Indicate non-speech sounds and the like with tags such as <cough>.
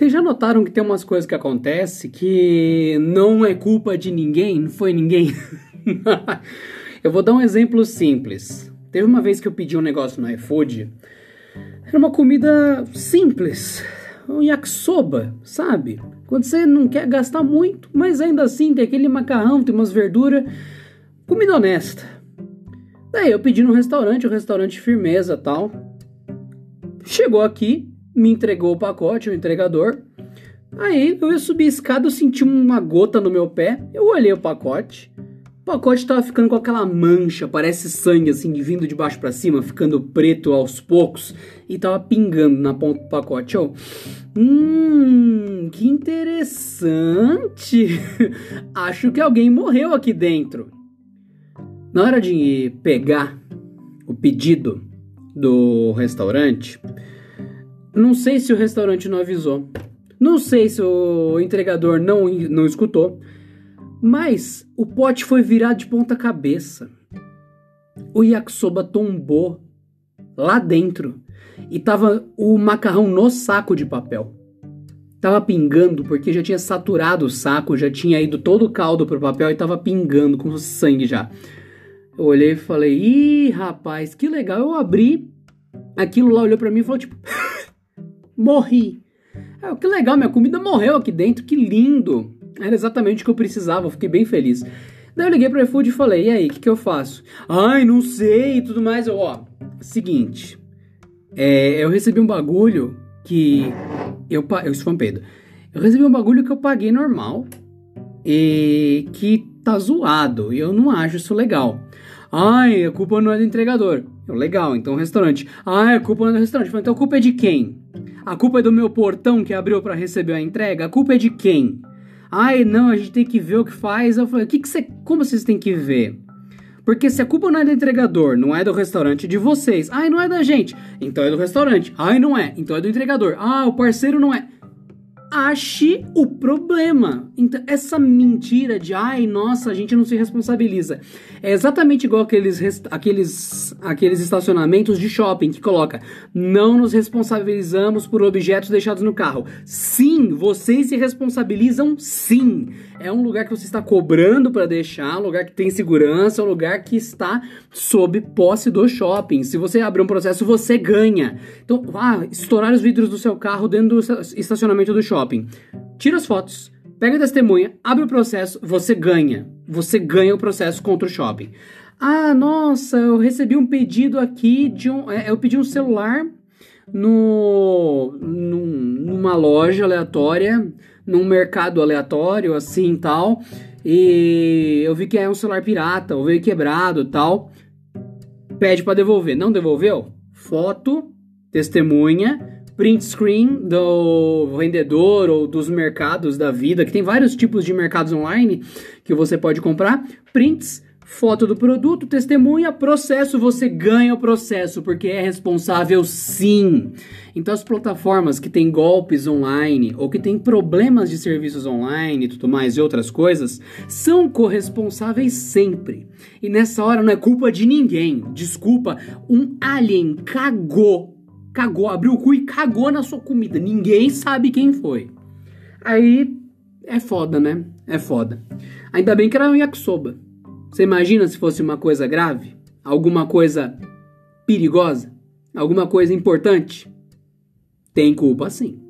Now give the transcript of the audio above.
Vocês já notaram que tem umas coisas que acontecem que não é culpa de ninguém, não foi ninguém? <laughs> eu vou dar um exemplo simples. Teve uma vez que eu pedi um negócio no iFood. Era uma comida simples, um yakisoba, sabe? Quando você não quer gastar muito, mas ainda assim tem aquele macarrão, tem umas verduras, comida honesta. Daí eu pedi no restaurante, um restaurante firmeza tal. Chegou aqui, me entregou o pacote, o entregador. Aí eu ia subir a escada, eu senti uma gota no meu pé. Eu olhei o pacote. O pacote tava ficando com aquela mancha, parece sangue assim, vindo de baixo para cima, ficando preto aos poucos e tava pingando na ponta do pacote. Eu, hum, que interessante. <laughs> Acho que alguém morreu aqui dentro. Na hora de pegar o pedido do restaurante, não sei se o restaurante não avisou. Não sei se o entregador não, não escutou. Mas o pote foi virado de ponta cabeça. O yakisoba tombou lá dentro e tava o macarrão no saco de papel. Tava pingando porque já tinha saturado o saco, já tinha ido todo o caldo pro papel e tava pingando com sangue já. Eu olhei e falei: "Ih, rapaz, que legal". Eu abri, aquilo lá olhou para mim e falou tipo: <laughs> Morri. Ah, que legal, minha comida morreu aqui dentro, que lindo. Era exatamente o que eu precisava, fiquei bem feliz. Daí eu liguei pro iFood e falei, e aí, o que, que eu faço? Ai, não sei e tudo mais. Eu, ó, seguinte, é, eu recebi um bagulho que eu... Eu sou um peido. Eu recebi um bagulho que eu paguei normal e que tá zoado. E eu não acho isso legal. Ai, a culpa não é do entregador. Eu, legal, então restaurante. Ai, a culpa não é do restaurante. Então a culpa é de quem? A culpa é do meu portão que abriu para receber a entrega? A culpa é de quem? Ai, não, a gente tem que ver o que faz. Eu falei, o que, que você. Como vocês têm que ver? Porque se a culpa não é do entregador, não é do restaurante, é de vocês. Ai, não é da gente. Então é do restaurante. Ai, não é. Então é do entregador. Ah, o parceiro não é ache o problema. Então, essa mentira de ai, nossa, a gente não se responsabiliza. É exatamente igual aqueles, aqueles, aqueles estacionamentos de shopping que coloca não nos responsabilizamos por objetos deixados no carro. Sim, vocês se responsabilizam sim. É um lugar que você está cobrando para deixar, um lugar que tem segurança, um lugar que está sob posse do shopping. Se você abrir um processo, você ganha. Então, ah, estourar os vidros do seu carro dentro do estacionamento do shopping. Tira as fotos, pega a testemunha, abre o processo, você ganha. Você ganha o processo contra o shopping. Ah, nossa, eu recebi um pedido aqui de um. É, eu pedi um celular no, num, numa loja aleatória num mercado aleatório, assim tal. E eu vi que é um celular pirata, ou veio quebrado tal. Pede para devolver. Não devolveu? Foto, testemunha, print screen do vendedor ou dos mercados da vida, que tem vários tipos de mercados online que você pode comprar. Prints foto do produto, testemunha, processo, você ganha o processo, porque é responsável sim. Então as plataformas que têm golpes online ou que têm problemas de serviços online e tudo mais e outras coisas, são corresponsáveis sempre. E nessa hora não é culpa de ninguém. Desculpa, um alien cagou, cagou, abriu o cu e cagou na sua comida. Ninguém sabe quem foi. Aí é foda, né? É foda. Ainda bem que era um yakisoba. Você imagina se fosse uma coisa grave? Alguma coisa perigosa? Alguma coisa importante? Tem culpa sim.